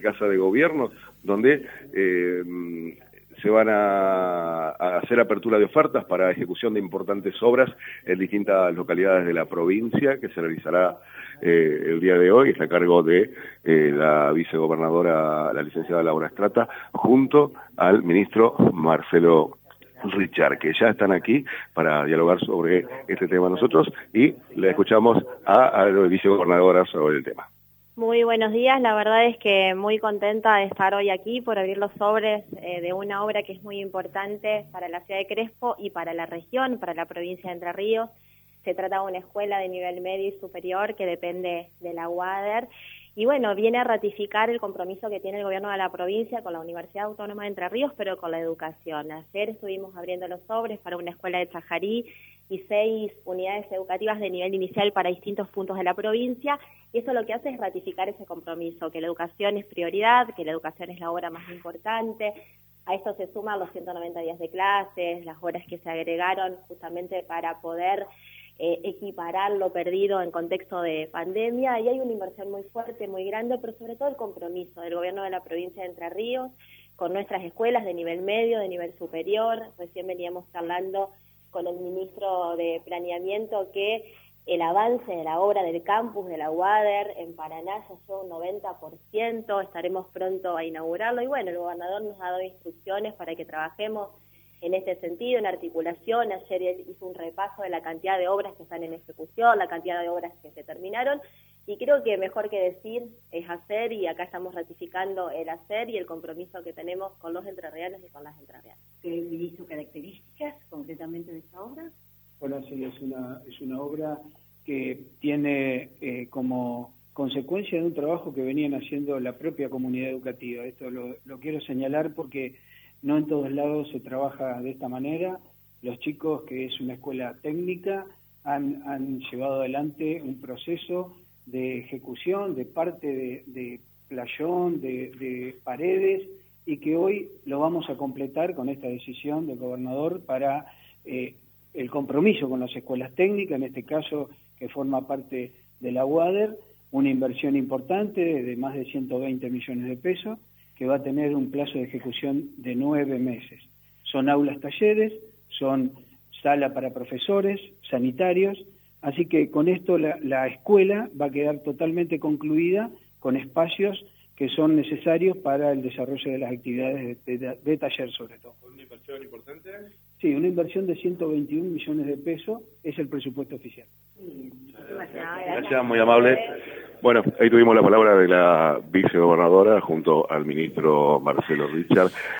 Casa de Gobierno, donde eh, se van a, hacer apertura de ofertas para ejecución de importantes obras en distintas localidades de la provincia, que se realizará eh, el día de hoy, está a cargo de eh, la vicegobernadora, la licenciada Laura Estrata, junto al ministro Marcelo Richard, que ya están aquí para dialogar sobre este tema nosotros y le escuchamos a la vicegobernadora sobre el tema. Muy buenos días, la verdad es que muy contenta de estar hoy aquí por abrir los sobres eh, de una obra que es muy importante para la ciudad de Crespo y para la región, para la provincia de Entre Ríos. Se trata de una escuela de nivel medio y superior que depende de la UADER y bueno, viene a ratificar el compromiso que tiene el gobierno de la provincia con la Universidad Autónoma de Entre Ríos, pero con la educación. Ayer estuvimos abriendo los sobres para una escuela de Chajarí y seis unidades educativas de nivel inicial para distintos puntos de la provincia. Y eso lo que hace es ratificar ese compromiso, que la educación es prioridad, que la educación es la obra más importante. A esto se suman los 190 días de clases, las horas que se agregaron justamente para poder eh, equiparar lo perdido en contexto de pandemia y hay una inversión muy fuerte, muy grande, pero sobre todo el compromiso del gobierno de la provincia de Entre Ríos con nuestras escuelas de nivel medio, de nivel superior. Recién veníamos hablando con el ministro de Planeamiento que el avance de la obra del campus de la UADER en Paraná ya es un 90%, estaremos pronto a inaugurarlo. Y bueno, el gobernador nos ha dado instrucciones para que trabajemos en este sentido, en articulación. Ayer hizo un repaso de la cantidad de obras que están en ejecución, la cantidad de obras que se terminaron, y creo que mejor que decir es hacer, y acá estamos ratificando el hacer y el compromiso que tenemos con los entrerrianos y con las entrerrianas. ¿Qué hizo características concretamente de esta obra? Bueno, sí, es una, es una obra que tiene eh, como consecuencia de un trabajo que venían haciendo la propia comunidad educativa. Esto lo, lo quiero señalar porque no en todos lados se trabaja de esta manera. Los chicos, que es una escuela técnica, han, llevado adelante un proceso de ejecución de parte de, playón, de, paredes, y que hoy lo vamos a completar con esta decisión del gobernador para eh, el compromiso con las escuelas técnicas, en este caso que forma parte de la UADER, una inversión importante de más de 120 millones de pesos, que va a tener un plazo de ejecución de nueve meses. Son aulas talleres, son sala para profesores, sanitarios, así que con esto la, escuela va a quedar totalmente concluida con espacios que son necesarios para el desarrollo de las actividades de, taller sobre todo. ¿Una inversión importante? Sí, una inversión de 121 millones de pesos es el presupuesto oficial. Gracias, muy amable. Bueno, ahí tuvimos la palabra de la vicegobernadora junto al ministro Marcelo Richard.